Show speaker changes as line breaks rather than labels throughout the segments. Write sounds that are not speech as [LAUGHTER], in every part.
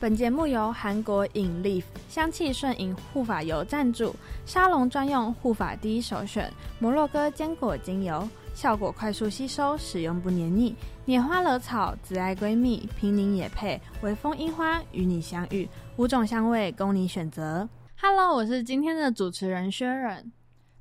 本节目由韩国饮 Life 香气顺饮护发油赞助，沙龙专用护发第一首选摩洛哥坚果精油，效果快速吸收，使用不黏腻。拈花惹草，紫爱闺蜜，平宁也配，微风樱花与你相遇，五种香味供你选择。Hello，我是今天的主持人薛仁。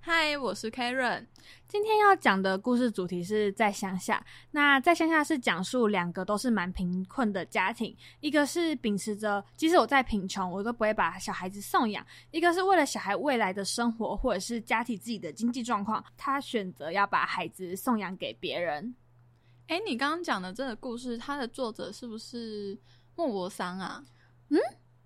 嗨，我是 Karen。
今天要讲的故事主题是在乡下。那在乡下是讲述两个都是蛮贫困的家庭，一个是秉持着即使我再贫穷，我都不会把小孩子送养；一个是为了小孩未来的生活或者是家庭自己的经济状况，他选择要把孩子送养给别人。
哎，你刚刚讲的这个故事，它的作者是不是莫泊桑啊？
嗯，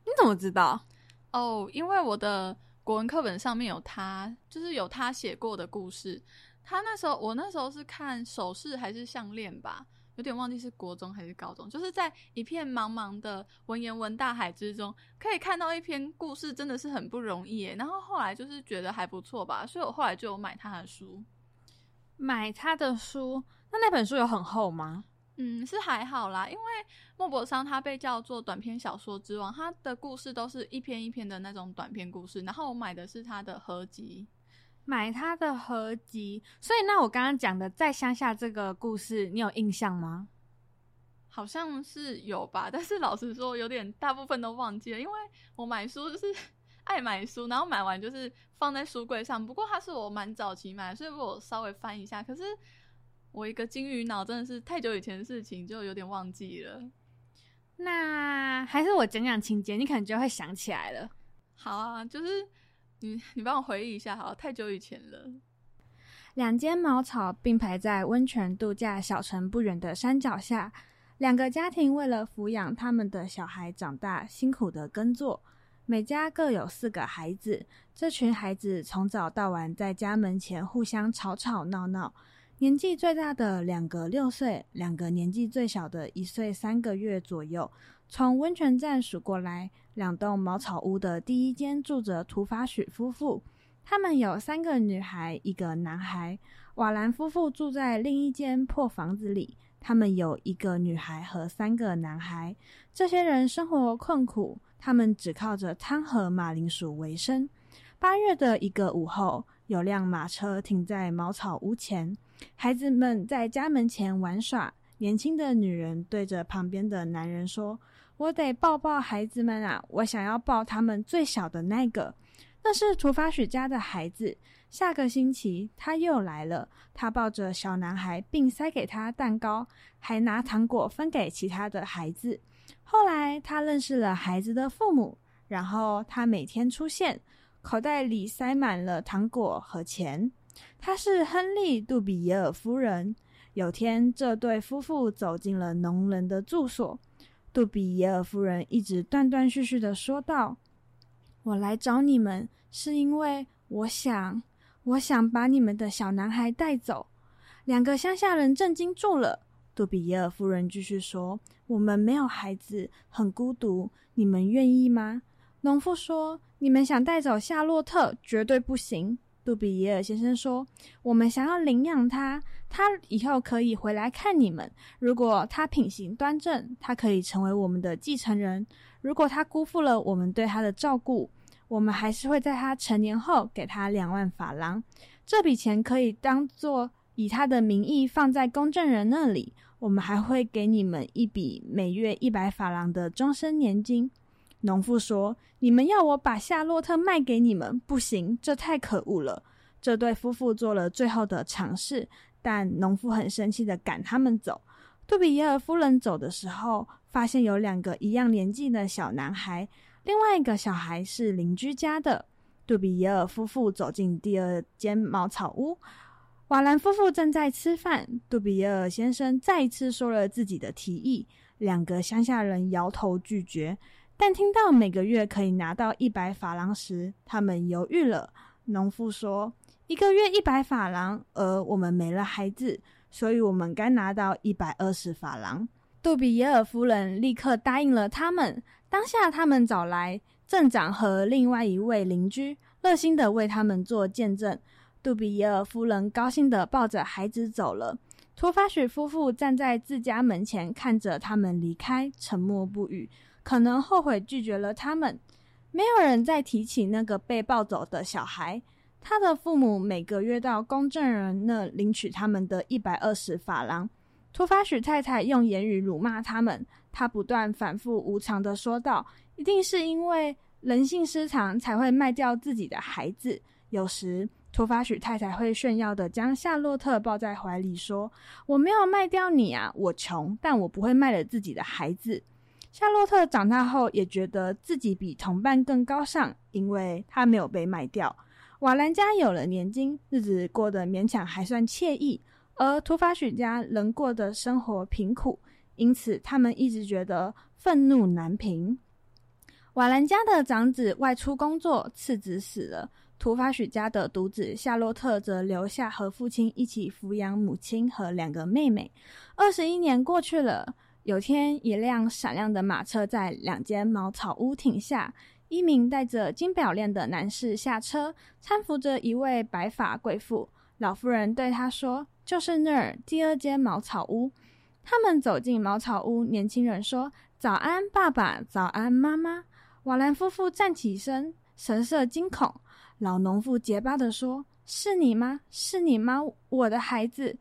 你怎么知道？
哦，因为我的。国文课本上面有他，就是有他写过的故事。他那时候，我那时候是看首饰还是项链吧，有点忘记是国中还是高中。就是在一片茫茫的文言文大海之中，可以看到一篇故事，真的是很不容易。然后后来就是觉得还不错吧，所以我后来就有买他的书。
买他的书，那那本书有很厚吗？
嗯，是还好啦，因为莫泊桑他被叫做短篇小说之王，他的故事都是一篇一篇的那种短篇故事。然后我买的是他的合集，
买他的合集。所以那我刚刚讲的在乡下这个故事，你有印象吗？
好像是有吧，但是老实说，有点大部分都忘记了，因为我买书就是 [LAUGHS] 爱买书，然后买完就是放在书柜上。不过它是我蛮早期买的，所以我稍微翻一下，可是。我一个金鱼脑，真的是太久以前的事情，就有点忘记了。
那还是我讲讲情节，你可能就会想起来了。
好啊，就是你你帮我回忆一下，好，太久以前了。
两间茅草并排在温泉度假小城不远的山脚下，两个家庭为了抚养他们的小孩长大，辛苦的耕作。每家各有四个孩子，这群孩子从早到晚在家门前互相吵吵闹闹。年纪最大的两个六岁，两个年纪最小的一岁三个月左右。从温泉站数过来，两栋茅草屋的第一间住着土法许夫妇，他们有三个女孩，一个男孩。瓦兰夫妇住在另一间破房子里，他们有一个女孩和三个男孩。这些人生活困苦，他们只靠着汤和马铃薯为生。八月的一个午后，有辆马车停在茅草屋前。孩子们在家门前玩耍。年轻的女人对着旁边的男人说：“我得抱抱孩子们啊，我想要抱他们最小的那个。那是土法许家的孩子。下个星期他又来了，他抱着小男孩，并塞给他蛋糕，还拿糖果分给其他的孩子。后来他认识了孩子的父母，然后他每天出现，口袋里塞满了糖果和钱。”她是亨利·杜比耶尔夫人。有天，这对夫妇走进了农人的住所。杜比耶尔夫人一直断断续续地说道：“我来找你们，是因为我想，我想把你们的小男孩带走。”两个乡下人震惊住了。杜比耶尔夫人继续说：“我们没有孩子，很孤独。你们愿意吗？”农妇说：“你们想带走夏洛特，绝对不行。”杜比耶尔先生说：“我们想要领养他，他以后可以回来看你们。如果他品行端正，他可以成为我们的继承人；如果他辜负了我们对他的照顾，我们还是会在他成年后给他两万法郎。这笔钱可以当做以他的名义放在公证人那里。我们还会给你们一笔每月一百法郎的终身年金。”农妇说：“你们要我把夏洛特卖给你们？不行，这太可恶了。”这对夫妇做了最后的尝试，但农妇很生气地赶他们走。杜比耶尔夫人走的时候，发现有两个一样年纪的小男孩，另外一个小孩是邻居家的。杜比耶尔夫妇走进第二间茅草屋，瓦兰夫妇正在吃饭。杜比耶尔先生再一次说了自己的提议，两个乡下人摇头拒绝。但听到每个月可以拿到一百法郎时，他们犹豫了。农妇说：“一个月一百法郎，而我们没了孩子，所以我们该拿到一百二十法郎。”杜比耶尔夫人立刻答应了他们。当下，他们找来镇长和另外一位邻居，热心地为他们做见证。杜比耶尔夫人高兴地抱着孩子走了。托法许夫妇站在自家门前，看着他们离开，沉默不语。可能后悔拒绝了他们。没有人再提起那个被抱走的小孩。他的父母每个月到公证人那领取他们的一百二十法郎。突发许太太用言语辱骂他们，他不断反复无常地说道：“一定是因为人性失常才会卖掉自己的孩子。”有时，突发许太太会炫耀地将夏洛特抱在怀里说：“我没有卖掉你啊，我穷，但我不会卖了自己的孩子。”夏洛特长大后也觉得自己比同伴更高尚，因为他没有被卖掉。瓦兰家有了年金，日子过得勉强还算惬意，而土法许家仍过的生活贫苦，因此他们一直觉得愤怒难平。瓦兰家的长子外出工作，次子死了，土法许家的独子夏洛特则留下和父亲一起抚养母亲和两个妹妹。二十一年过去了，有天，一辆闪亮的马车在两间茅草屋停下。一名戴着金表链的男士下车，搀扶着一位白发贵妇。老妇人对他说：“就是那儿，第二间茅草屋。”他们走进茅草屋，年轻人说：“早安，爸爸！早安，妈妈！”瓦兰夫妇站起身，神色惊恐。老农妇结巴地说：“是你吗？是你吗？我的孩子！”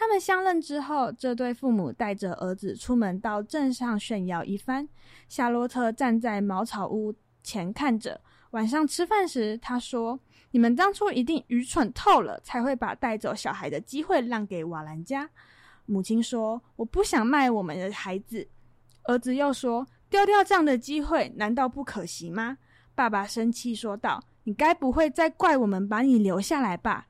他们相认之后，这对父母带着儿子出门到镇上炫耀一番。夏洛特站在茅草屋前看着，晚上吃饭时，他说：“你们当初一定愚蠢透了，才会把带走小孩的机会让给瓦兰家。”母亲说：“我不想卖我们的孩子。”儿子又说：“丢掉这样的机会，难道不可惜吗？”爸爸生气说道：“你该不会再怪我们把你留下来吧？”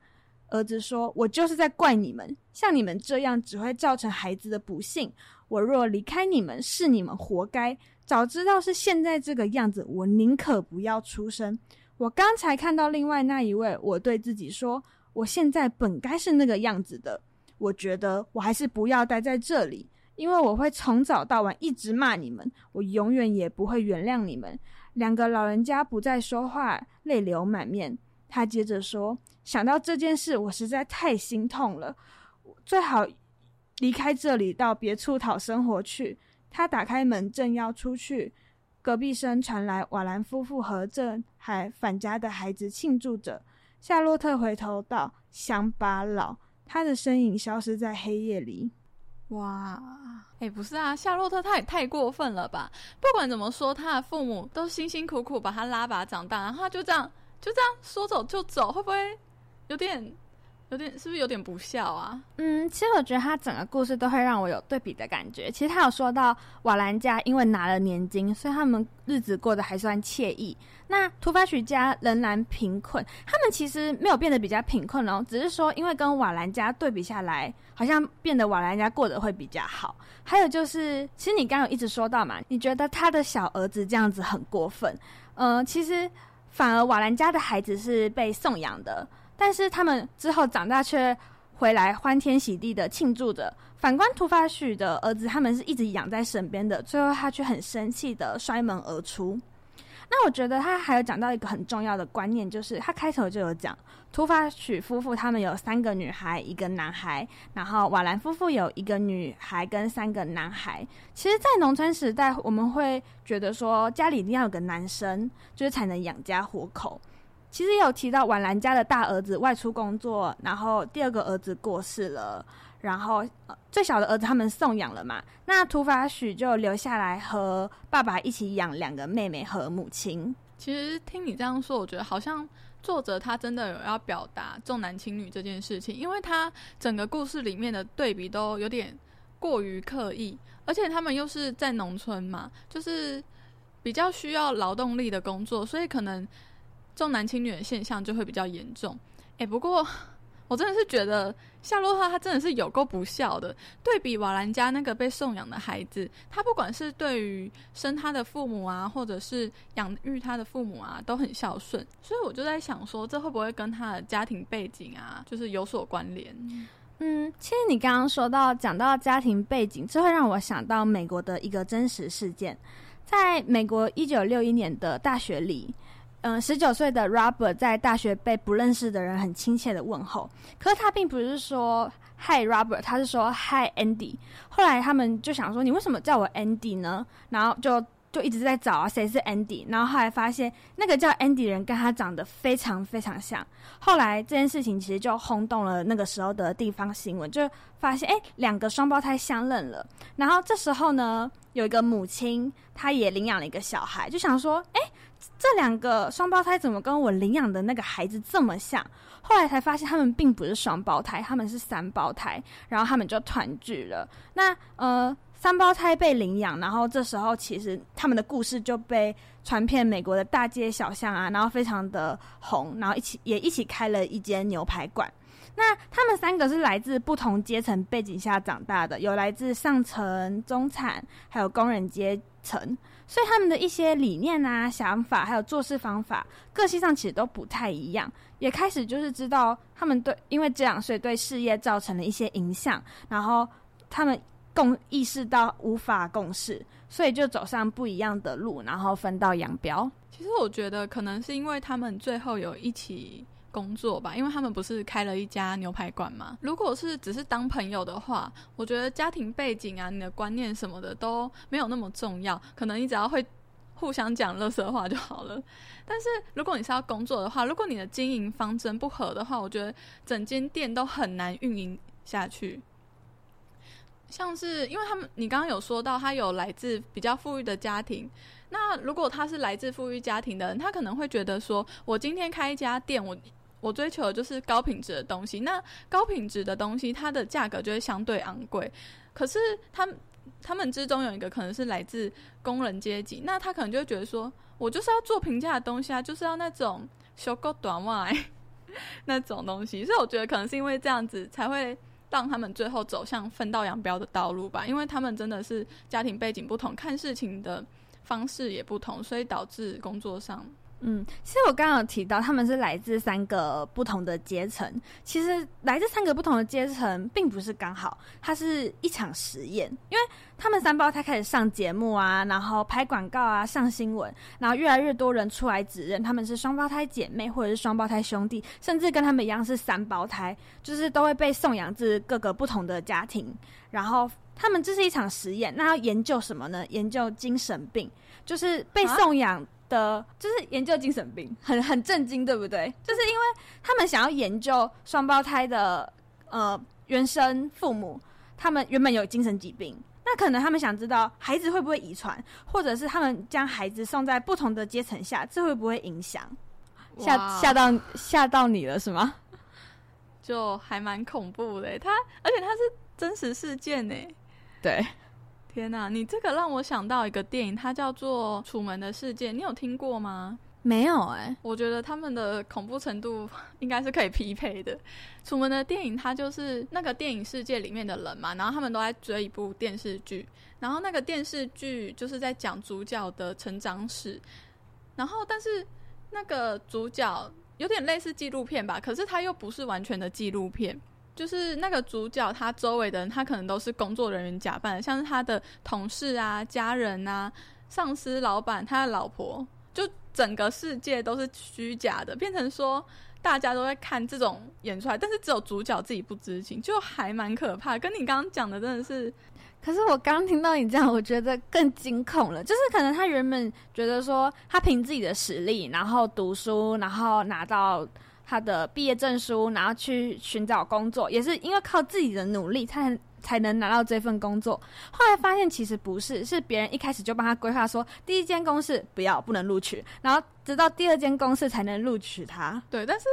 儿子说：“我就是在怪你们，像你们这样只会造成孩子的不幸。我若离开你们，是你们活该。”早知道是现在这个样子，我宁可不要出生。我刚才看到另外那一位，我对自己说，我现在本该是那个样子的。我觉得我还是不要待在这里，因为我会从早到晚一直骂你们，我永远也不会原谅你们。两个老人家不再说话，泪流满面。他接着说：“想到这件事，我实在太心痛了。最好离开这里，到别处讨生活去。”他打开门，正要出去，隔壁声传来瓦兰夫妇和正还返家的孩子庆祝着。夏洛特回头道：“乡巴佬！”他的身影消失在黑夜里。
哇，哎，不是啊，夏洛特他也太过分了吧！不管怎么说，他的父母都辛辛苦苦把他拉拔长大，然后他就这样就这样说走就走，会不会有点？有点是不是有点不孝啊？
嗯，其实我觉得他整个故事都会让我有对比的感觉。其实他有说到瓦兰家因为拿了年金，所以他们日子过得还算惬意。那突发许家仍然贫困，他们其实没有变得比较贫困哦，只是说因为跟瓦兰家对比下来，好像变得瓦兰家过得会比较好。还有就是，其实你刚刚有一直说到嘛，你觉得他的小儿子这样子很过分。嗯、其实反而瓦兰家的孩子是被送养的。但是他们之后长大却回来欢天喜地的庆祝着。反观突发许的儿子，他们是一直养在身边的，最后他却很生气的摔门而出。那我觉得他还有讲到一个很重要的观念，就是他开头就有讲，突发许夫妇他们有三个女孩，一个男孩，然后瓦兰夫妇有一个女孩跟三个男孩。其实，在农村时代，我们会觉得说家里一定要有个男生，就是才能养家活口。其实也有提到婉兰家的大儿子外出工作，然后第二个儿子过世了，然后、最小的儿子他们送养了嘛，那土法许就留下来和爸爸一起养两个妹妹和母亲。
其实听你这样说，我觉得好像作者他真的有要表达重男轻女这件事情，因为他整个故事里面的对比都有点过于刻意，而且他们又是在农村嘛，就是比较需要劳动力的工作，所以可能。重男轻女的现象就会比较严重，哎，不过我真的是觉得夏洛特他真的是有够不孝的。对比瓦兰家那个被送养的孩子，他不管是对于生他的父母啊，或者是养育他的父母啊，都很孝顺。所以我就在想说，这会不会跟他的家庭背景啊，就是有所关联？
嗯，其实你刚刚说到讲到家庭背景，这会让我想到美国的一个真实事件，在美国一九六一年的大学里。嗯，十九岁的 Robert 在大学被不认识的人很亲切的问候，可是他并不是说 Hi Robert，他是说 Hi Andy。后来他们就想说，你为什么叫我 Andy 呢？然后就就一直在找啊，谁是 Andy？然后后来发现那个叫 Andy 人跟他长得非常非常像。后来这件事情其实就轰动了那个时候的地方新闻，就发现哎，两个双胞胎相认了。然后这时候呢，有一个母亲，她也领养了一个小孩，就想说，哎，这两个双胞胎怎么跟我领养的那个孩子这么像？后来才发现他们并不是双胞胎，他们是三胞胎。然后他们就团聚了。那呃。三胞胎被领养，然后这时候其实他们的故事就被传遍美国的大街小巷啊，然后非常的红，然后一起也一起开了一间牛排馆。那他们三个是来自不同阶层背景下长大的，有来自上层、中产，还有工人阶层，所以他们的一些理念啊、想法，还有做事方法、个性上其实都不太一样。也开始就是知道他们对，因为这样，所以对事业造成了一些影响，然后他们。共意识到无法共事，所以就走上不一样的路，然后分道扬镳。
其实我觉得可能是因为他们最后有一起工作吧，因为他们不是开了一家牛排馆吗？如果是只是当朋友的话，我觉得家庭背景啊、你的观念什么的都没有那么重要，可能你只要会互相讲乐色话就好了。[LAUGHS] 但是如果你是要工作的话，如果你的经营方针不合的话，我觉得整间店都很难运营下去。像是因为他们，你刚刚有说到他有来自比较富裕的家庭，那如果他是来自富裕家庭的人，他可能会觉得说，我今天开一家店，我我追求的就是高品质的东西，那高品质的东西它的价格就会相对昂贵。可是他他们之中有一个可能是来自工人阶级，那他可能就会觉得说，我就是要做平价的东西啊，就是要那种小狗短袜 [LAUGHS] 那种东西，所以我觉得可能是因为这样子才会。让他们最后走向分道扬镳的道路吧，因为他们真的是家庭背景不同，看事情的方式也不同，所以导致工作上。
嗯，其实我刚刚提到他们是来自三个不同的阶层。其实来自三个不同的阶层，并不是刚好，它是一场实验。因为他们三胞胎开始上节目啊，然后拍广告啊，上新闻，然后越来越多人出来指认他们是双胞胎姐妹或者是双胞胎兄弟，甚至跟他们一样是三胞胎，就是都会被送养至各个不同的家庭。然后他们这是一场实验，那要研究什么呢？研究精神病，就是被送养。的，就是研究精神病，很很震惊，对不对？就是因为他们想要研究双胞胎的呃原生父母，他们原本有精神疾病，那可能他们想知道孩子会不会遗传，或者是他们将孩子送在不同的阶层下，这会不会影响？吓吓到吓到你了是吗？[LAUGHS]
就还蛮恐怖的，他而且他是真实事件呢，
对。
天呐，你这个让我想到一个电影，它叫做《楚门的世界》，你有听过吗？
没有哎、欸，
我觉得他们的恐怖程度 [LAUGHS] 应该是可以匹配的。楚门的电影，它就是那个电影世界里面的人嘛，然后他们都在追一部电视剧，然后那个电视剧就是在讲主角的成长史，然后但是那个主角有点类似纪录片吧，可是它又不是完全的纪录片。就是那个主角，他周围的人，他可能都是工作人员假扮，像是他的同事啊、家人啊、上司、老板、他的老婆，就整个世界都是虚假的，变成说大家都在看这种演出来，但是只有主角自己不知情，就还蛮可怕。跟你刚刚讲的真的是，
可是我刚听到你这样，我觉得更惊恐了。就是可能他原本觉得说，他凭自己的实力，然后读书，然后拿到。他的毕业证书，然后去寻找工作，也是因为靠自己的努力才能才能拿到这份工作。后来发现其实不是，是别人一开始就帮他规划说，第一间公司不要，不能录取，然后直到第二间公司才能录取他。
对，但是。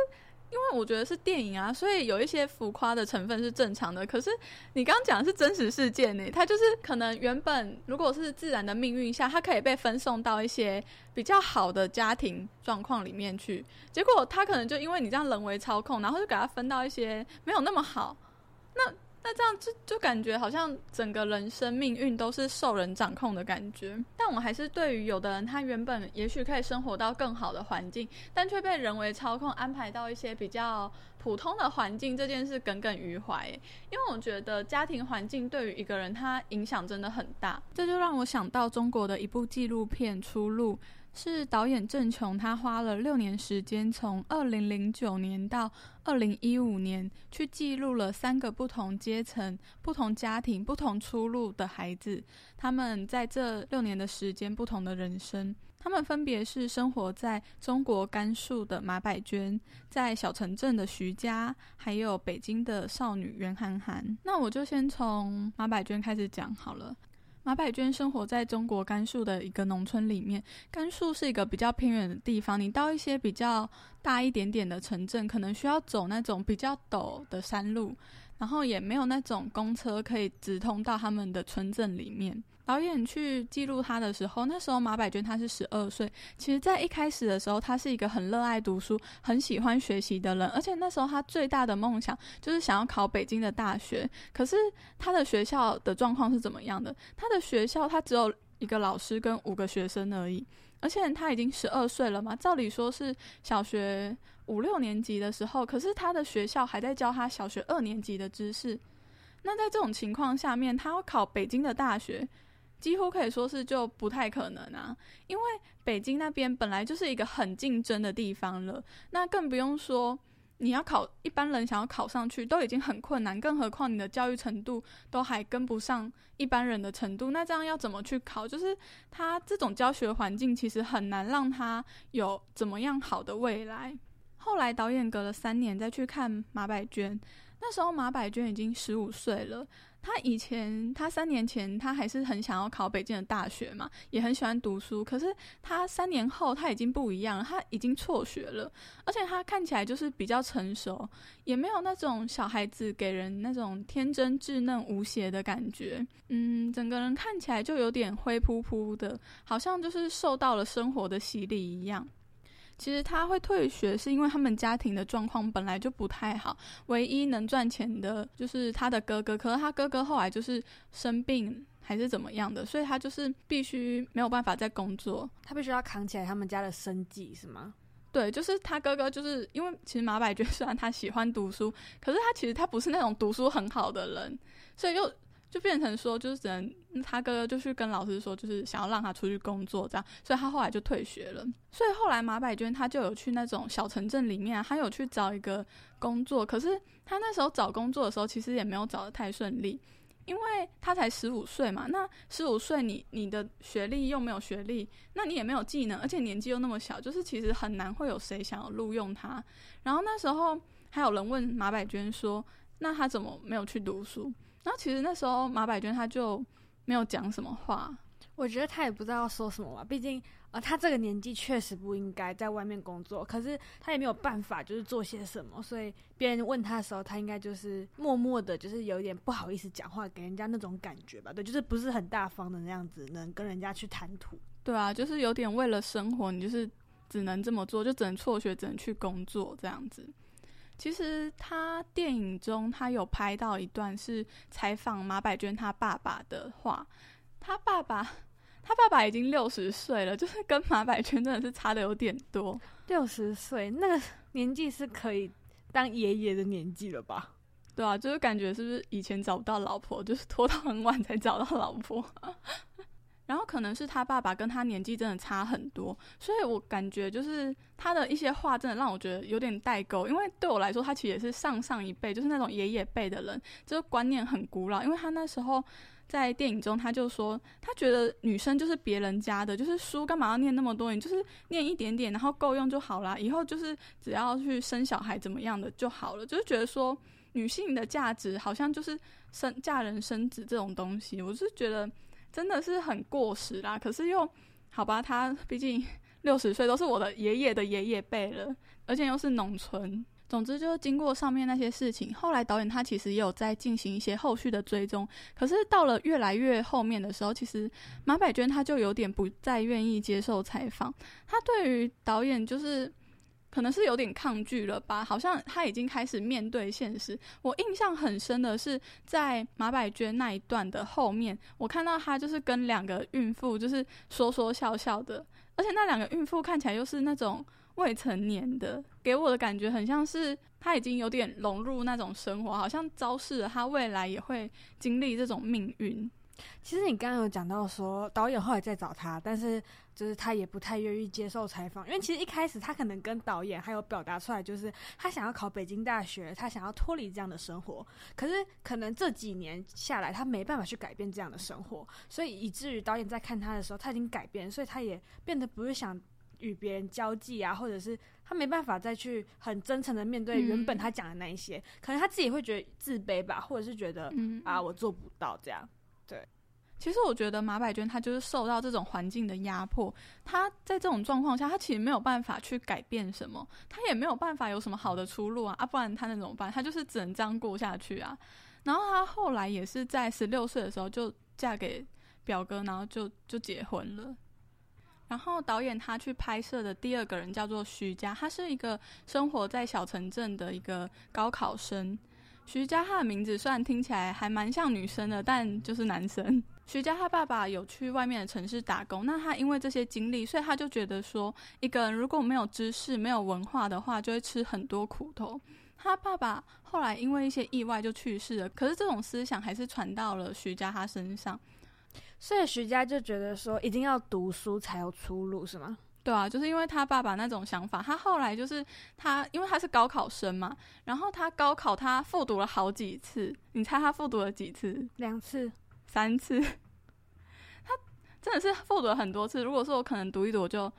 因为我觉得是电影啊，所以有一些浮夸的成分是正常的。可是你刚刚讲的是真实事件呢，它就是可能原本如果是自然的命运下，它可以被分送到一些比较好的家庭状况里面去。结果它可能就因为你这样人为操控，然后就给它分到一些没有那么好。那。那这样就就感觉好像整个人生命运都是受人掌控的感觉。但我还是对于有的人，他原本也许可以生活到更好的环境，但却被人为操控，安排到一些比较普通的环境，这件事耿耿于怀。因为我觉得家庭环境对于一个人，他影响真的很大。这就让我想到中国的一部纪录片《出路》。是导演郑琼，他花了六年时间，从二零零九年到二零一五年，去记录了三个不同阶层、不同家庭、不同出路的孩子，他们在这六年的时间不同的人生。他们分别是生活在中国甘肃的马百娟，在小城镇的徐佳，还有北京的少女袁涵涵。那我就先从马百娟开始讲好了。马百娟生活在中国甘肃的一个农村里面。甘肃是一个比较偏远的地方，你到一些比较大一点点的城镇，可能需要走那种比较陡的山路，然后也没有那种公车可以直通到他们的村镇里面。导演去记录他的时候，那时候马百娟她是十二岁。其实，在一开始的时候，她是一个很热爱读书、很喜欢学习的人，而且那时候她最大的梦想就是想要考北京的大学。可是，她的学校的状况是怎么样的？她的学校她只有一个老师跟五个学生而已，而且她已经十二岁了嘛，照理说是小学五六年级的时候，可是她的学校还在教她小学二年级的知识。那在这种情况下面，她要考北京的大学。几乎可以说是就不太可能啊，因为北京那边本来就是一个很竞争的地方了，那更不用说你要考，一般人想要考上去都已经很困难，更何况你的教育程度都还跟不上一般人的程度，那这样要怎么去考？就是他这种教学环境其实很难让他有怎么样好的未来。后来导演隔了三年再去看马百娟，那时候马百娟已经十五岁了。他以前，他三年前，他还是很想要考北京的大学嘛，也很喜欢读书。可是他三年后，他已经不一样了，他已经辍学了，而且他看起来就是比较成熟，也没有那种小孩子给人那种天真稚嫩无邪的感觉。嗯，整个人看起来就有点灰扑扑的，好像就是受到了生活的洗礼一样。其实他会退学，是因为他们家庭的状况本来就不太好，唯一能赚钱的就是他的哥哥，可是他哥哥后来就是生病还是怎么样的，所以他就是必须没有办法再工作，
他必须要扛起来他们家的生计，是吗？
对，就是他哥哥，就是因为其实马百娟虽然他喜欢读书，可是他其实他不是那种读书很好的人，所以又。就变成说，就是只能他哥哥就去跟老师说，就是想要让他出去工作这样，所以他后来就退学了。所以后来马百娟他就有去那种小城镇里面，他有去找一个工作。可是他那时候找工作的时候，其实也没有找得太顺利，因为他才十五岁嘛。那十五岁，你你的学历又没有学历，那你也没有技能，而且年纪又那么小，就是其实很难会有谁想要录用他。然后那时候还有人问马百娟说，那他怎么没有去读书？然后其实那时候马百娟她就没有讲什么话，
我觉得她也不知道要说什么吧。毕竟呃，她这个年纪确实不应该在外面工作，可是她也没有办法就是做些什么。所以别人问她的时候，她应该就是默默的，就是有一点不好意思讲话，给人家那种感觉吧。对，就是不是很大方的那样子，能跟人家去谈吐。
对啊，就是有点为了生活，你就是只能这么做，就只能辍学，只能去工作这样子。其实他电影中，他有拍到一段是采访马百娟他爸爸的话。他爸爸，他爸爸已经六十岁了，就是跟马百娟真的是差的有点多。
六十岁那个年纪是可以当爷爷的年纪了吧？
对啊，就是感觉是不是以前找不到老婆，就是拖到很晚才找到老婆。然后可能是他爸爸跟他年纪真的差很多，所以我感觉就是他的一些话真的让我觉得有点代沟。因为对我来说，他其实也是上上一辈，就是那种爷爷辈的人，就是观念很古老。因为他那时候在电影中，他就说他觉得女生就是别人家的，就是书干嘛要念那么多？你就是念一点点，然后够用就好啦。以后就是只要去生小孩怎么样的就好了。就是觉得说女性的价值好像就是生嫁人生子这种东西，我是觉得。真的是很过时啦，可是又好吧，他毕竟 [LAUGHS] 六十岁，都是我的爷爷的爷爷辈了，而且又是农村。总之，就是经过上面那些事情，后来导演他其实也有在进行一些后续的追踪。可是到了越来越后面的时候，其实马百娟他就有点不再愿意接受采访，他对于导演就是。可能是有点抗拒了吧，好像他已经开始面对现实。我印象很深的是，在马百娟那一段的后面，我看到他就是跟两个孕妇就是说说笑笑的，而且那两个孕妇看起来又是那种未成年的，给我的感觉很像是他已经有点融入那种生活，好像昭示了他未来也会经历这种命运。
其实你刚刚有讲到说，导演后来再找他，但是就是他也不太愿意接受采访，因为其实一开始他可能跟导演还有表达出来，就是他想要考北京大学，他想要脱离这样的生活。可是可能这几年下来，他没办法去改变这样的生活，所以以至于导演在看他的时候，他已经改变，所以他也变得不是想与别人交际啊，或者是他没办法再去很真诚的面对原本他讲的那一些，嗯、可能他自己会觉得自卑吧，或者是觉得、嗯、啊我做不到这样。对，
其实我觉得马百娟她就是受到这种环境的压迫，她在这种状况下，她其实没有办法去改变什么，她也没有办法有什么好的出路啊，啊，不然她能怎么办？她就是只能这样过下去啊。然后她后来也是在十六岁的时候就嫁给表哥，然后就就结婚了。然后导演他去拍摄的第二个人叫做徐佳，他是一个生活在小城镇的一个高考生。徐佳他的名字虽然听起来还蛮像女生的，但就是男生。徐佳他爸爸有去外面的城市打工，那他因为这些经历，所以他就觉得说，一个人如果没有知识、没有文化的话，就会吃很多苦头。他爸爸后来因为一些意外就去世了，可是这种思想还是传到了徐佳他身上，
所以徐佳就觉得说，一定要读书才有出路，是吗？
对啊，就是因为他爸爸那种想法，他后来就是他，因为他是高考生嘛，然后他高考他复读了好几次，你猜他复读了几次？
两次、
三次？[LAUGHS] 他真的是复读了很多次。如果说我可能读一读，我就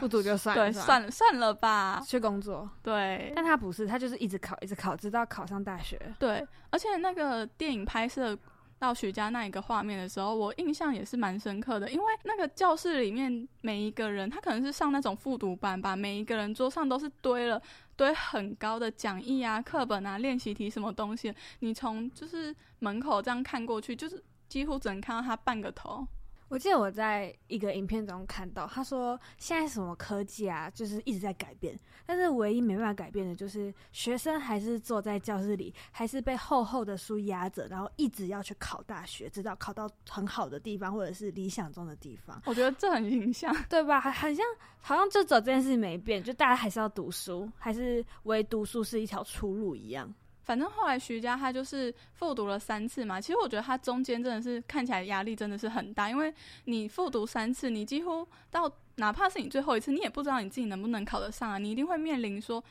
不读就算了，
对，算了算了吧，
去工作。
对，
但他不是，他就是一直考，一直考，直到考上大学。
对，而且那个电影拍摄。到徐家那一个画面的时候，我印象也是蛮深刻的，因为那个教室里面每一个人，他可能是上那种复读班吧，每一个人桌上都是堆了堆很高的讲义啊、课本啊、练习题什么东西，你从就是门口这样看过去，就是几乎只能看到他半个头。
我记得我在一个影片中看到，他说现在什么科技啊，就是一直在改变，但是唯一没办法改变的就是学生还是坐在教室里，还是被厚厚的书压着，然后一直要去考大学，直到考到很好的地方或者是理想中的地方。[LAUGHS]
我觉得这很影响，
对吧？很很像，好像就走这件事没变，就大家还是要读书，还是唯读书是一条出路一样。
反正后来徐佳他就是复读了三次嘛，其实我觉得他中间真的是看起来压力真的是很大，因为你复读三次，你几乎到哪怕是你最后一次，你也不知道你自己能不能考得上啊，你一定会面临说。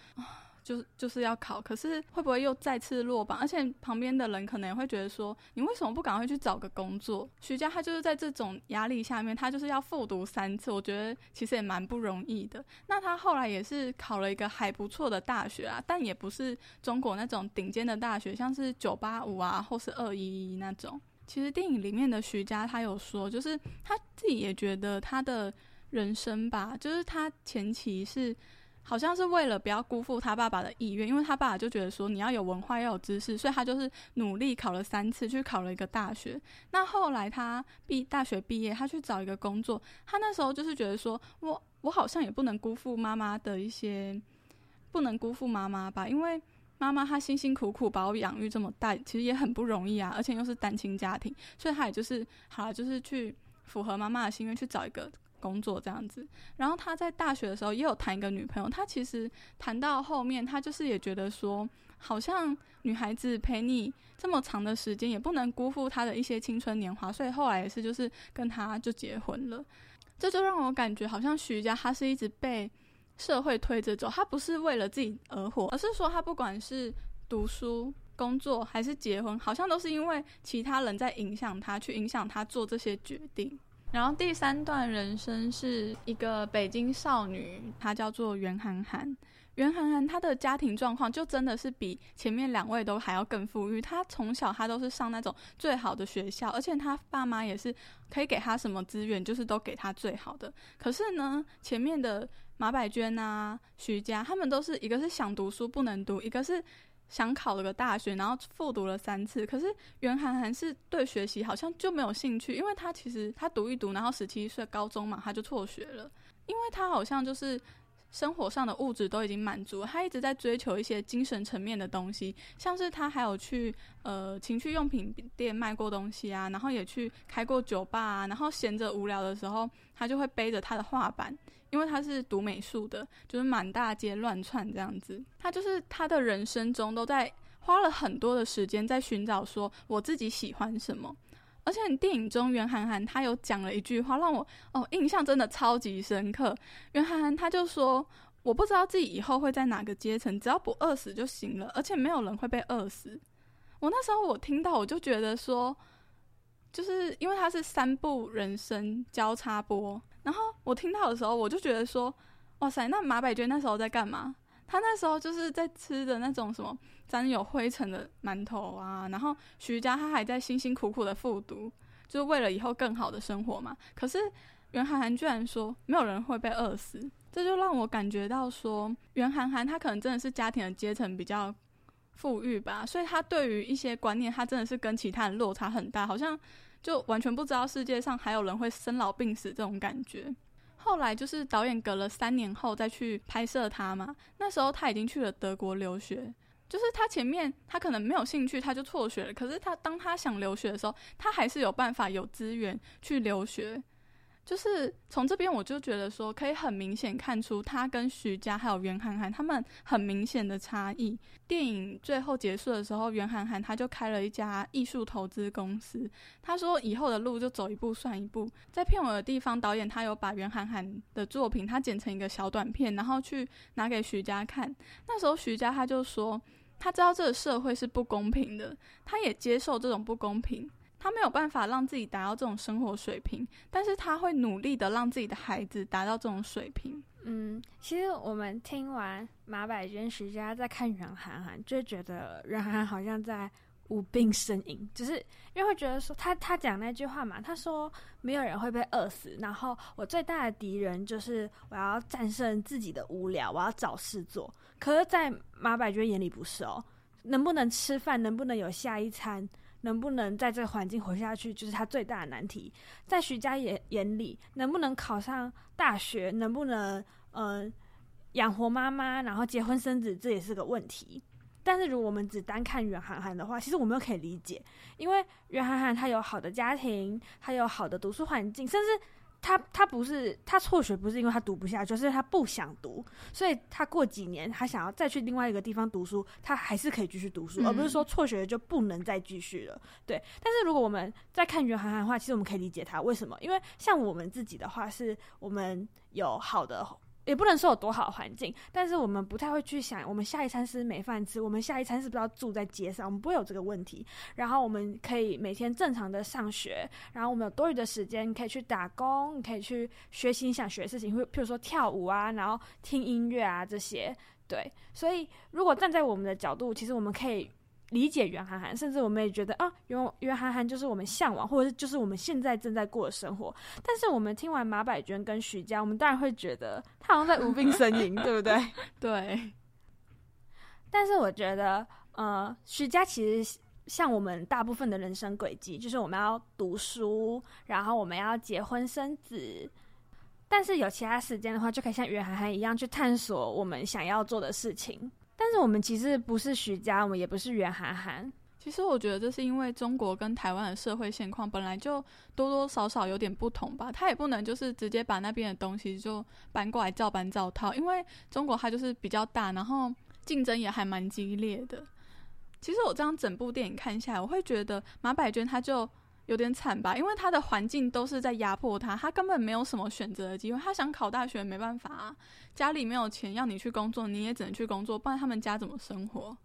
就是就是要考，可是会不会又再次落榜？而且旁边的人可能也会觉得说，你为什么不赶快去找个工作？徐佳他就是在这种压力下面，他就是要复读三次，我觉得其实也蛮不容易的。那他后来也是考了一个还不错的大学啊，但也不是中国那种顶尖的大学，像是九八五啊，或是二一一那种。其实电影里面的徐佳他有说，就是他自己也觉得他的人生吧，就是他前期是。好像是为了不要辜负他爸爸的意愿，因为他爸爸就觉得说你要有文化要有知识，所以他就是努力考了三次，去考了一个大学。那后来他毕大学毕业，他去找一个工作，他那时候就是觉得说我我好像也不能辜负妈妈的一些，不能辜负妈妈吧，因为妈妈她辛辛苦苦把我养育这么大，其实也很不容易啊，而且又是单亲家庭，所以他也就是好了，就是去符合妈妈的心愿去找一个。工作这样子，然后他在大学的时候也有谈一个女朋友。他其实谈到后面，他就是也觉得说，好像女孩子陪你这么长的时间，也不能辜负她的一些青春年华，所以后来也是就是跟他就结婚了。这就让我感觉好像徐佳他是一直被社会推着走，他不是为了自己而活，而是说他不管是读书、工作还是结婚，好像都是因为其他人在影响他，去影响他做这些决定。然后第三段人生是一个北京少女，她叫做袁涵涵。袁涵涵她的家庭状况就真的是比前面两位都还要更富裕。她从小她都是上那种最好的学校，而且她爸妈也是可以给她什么资源，就是都给她最好的。可是呢，前面的马百娟啊、徐佳，他们都是一个是想读书不能读，一个是。想考了个大学，然后复读了三次，可是袁涵涵是对学习好像就没有兴趣，因为他其实他读一读，然后十七岁高中嘛，他就辍学了，因为他好像就是生活上的物质都已经满足，他一直在追求一些精神层面的东西，像是他还有去呃情趣用品店卖过东西啊，然后也去开过酒吧啊，然后闲着无聊的时候，他就会背着他的画板。因为他是读美术的，就是满大街乱窜这样子。他就是他的人生中都在花了很多的时间在寻找说我自己喜欢什么，而且电影中袁涵涵她有讲了一句话，让我哦印象真的超级深刻。袁涵涵她就说：“我不知道自己以后会在哪个阶层，只要不饿死就行了，而且没有人会被饿死。”我那时候我听到我就觉得说，就是因为他是三部人生交叉播，然后我听到的时候我就觉得说：“哇塞，那马百娟那时候在干嘛？”他那时候就是在吃的那种什么沾有灰尘的馒头啊，然后徐佳他还在辛辛苦苦的复读，就是为了以后更好的生活嘛。可是袁涵涵居然说没有人会被饿死，这就让我感觉到说袁涵涵他可能真的是家庭的阶层比较富裕吧，所以他对于一些观念他真的是跟其他人落差很大，好像就完全不知道世界上还有人会生老病死这种感觉。后来就是导演隔了三年后再去拍摄他嘛，那时候他已经去了德国留学，就是他前面他可能没有兴趣，他就辍学了。可是他当他想留学的时候，他还是有办法有资源去留学。就是从这边我就觉得说，可以很明显看出他跟徐佳还有袁涵涵他们很明显的差异。电影最后结束的时候，袁涵涵他就开了一家艺术投资公司。他说以后的路就走一步算一步。在片尾的地方，导演他有把袁涵涵的作品他剪成一个小短片，然后去拿给徐佳看。那时候徐佳他就说，他知道这个社会是不公平的，他也接受这种不公平。他没有办法让自己达到这种生活水平，但是他会努力的让自己的孩子达到这种水平。
嗯，其实我们听完马百娟、徐佳在看袁涵涵，就觉得袁涵涵好像在无病呻吟，就是因为会觉得说他他讲那句话嘛，他说没有人会被饿死，然后我最大的敌人就是我要战胜自己的无聊，我要找事做。可是，在马百娟眼里不是哦，能不能吃饭，能不能有下一餐？能不能在这个环境活下去，就是他最大的难题。在徐佳眼眼里，能不能考上大学，能不能呃养活妈妈，然后结婚生子，这也是个问题。但是如果我们只单看袁涵涵的话，其实我们又可以理解，因为袁涵涵她有好的家庭，她有好的读书环境，甚至。他他不是他辍学，不是因为他读不下去，就是他不想读，所以他过几年他想要再去另外一个地方读书，他还是可以继续读书，嗯、而不是说辍学就不能再继续了。对，但是如果我们在看袁涵涵的话，其实我们可以理解他为什么，因为像我们自己的话，是我们有好的。也不能说有多好环境，但是我们不太会去想，我们下一餐是没饭吃，我们下一餐是不是要住在街上？我们不会有这个问题。然后我们可以每天正常的上学，然后我们有多余的时间可以去打工，可以去学习你想学的事情，[LAUGHS] 会譬如说跳舞啊，然后听音乐啊这些。对，所以如果站在我们的角度，其实我们可以。理解袁涵涵，甚至我们也觉得啊，袁袁涵涵就是我们向往，或者是就是我们现在正在过的生活。但是我们听完马百娟跟徐佳，我们当然会觉得他好像在无病呻吟，[LAUGHS] 对不对？
对。
但是我觉得，呃，徐佳其实像我们大部分的人生轨迹，就是我们要读书，然后我们要结婚生子。但是有其他时间的话，就可以像袁涵涵一样去探索我们想要做的事情。但是我们其实不是徐佳，我们也不是袁涵涵。
其实我觉得这是因为中国跟台湾的社会现况本来就多多少少有点不同吧。他也不能就是直接把那边的东西就搬过来照搬照套，因为中国它就是比较大，然后竞争也还蛮激烈的。其实我这样整部电影看下来，我会觉得马百娟她就。有点惨吧，因为他的环境都是在压迫他，他根本没有什么选择的机会。他想考大学没办法啊，家里没有钱要你去工作，你也只能去工作，不然他们家怎么生活？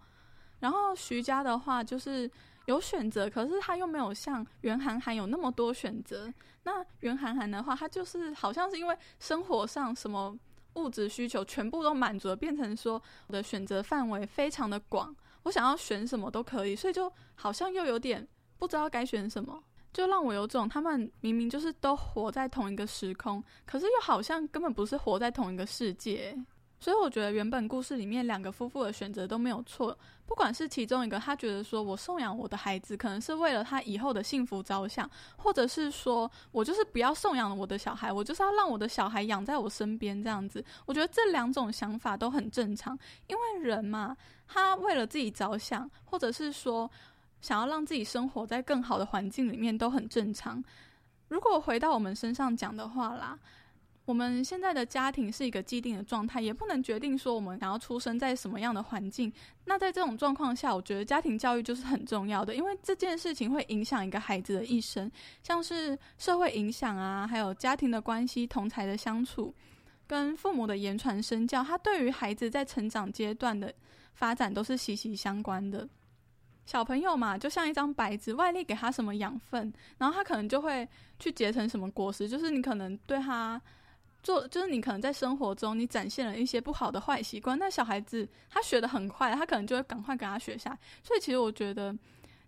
然后徐佳的话就是有选择，可是他又没有像袁涵涵有那么多选择。那袁涵涵的话，他就是好像是因为生活上什么物质需求全部都满足，变成说我的选择范围非常的广，我想要选什么都可以，所以就好像又有点不知道该选什么。就让我有种，他们明明就是都活在同一个时空，可是又好像根本不是活在同一个世界。所以我觉得原本故事里面两个夫妇的选择都没有错，不管是其中一个他觉得说我送养我的孩子可能是为了他以后的幸福着想，或者是说我就是不要送养我的小孩，我就是要让我的小孩养在我身边这样子。我觉得这两种想法都很正常，因为人嘛，他为了自己着想，或者是说。想要让自己生活在更好的环境里面都很正常。如果回到我们身上讲的话啦，我们现在的家庭是一个既定的状态，也不能决定说我们想要出生在什么样的环境。那在这种状况下，我觉得家庭教育就是很重要的，因为这件事情会影响一个孩子的一生，像是社会影响啊，还有家庭的关系、同才的相处，跟父母的言传身教，它对于孩子在成长阶段的发展都是息息相关的。小朋友嘛，就像一张白纸，外力给他什么养分，然后他可能就会去结成什么果实。就是你可能对他做，就是你可能在生活中你展现了一些不好的坏习惯，那小孩子他学的很快，他可能就会赶快给他学下来。所以其实我觉得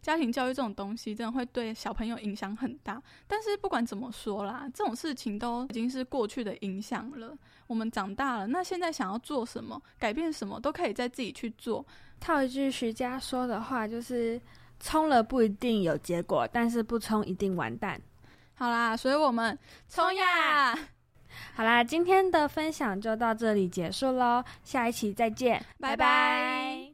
家庭教育这种东西真的会对小朋友影响很大。但是不管怎么说啦，这种事情都已经是过去的影响了。我们长大了，那现在想要做什么，改变什么，都可以再自己去做。
套一句徐佳说的话，就是冲了不一定有结果，但是不冲一定完蛋。
好啦，所以我们冲呀！
好啦，今天的分享就到这里结束喽，下一期再见，拜拜。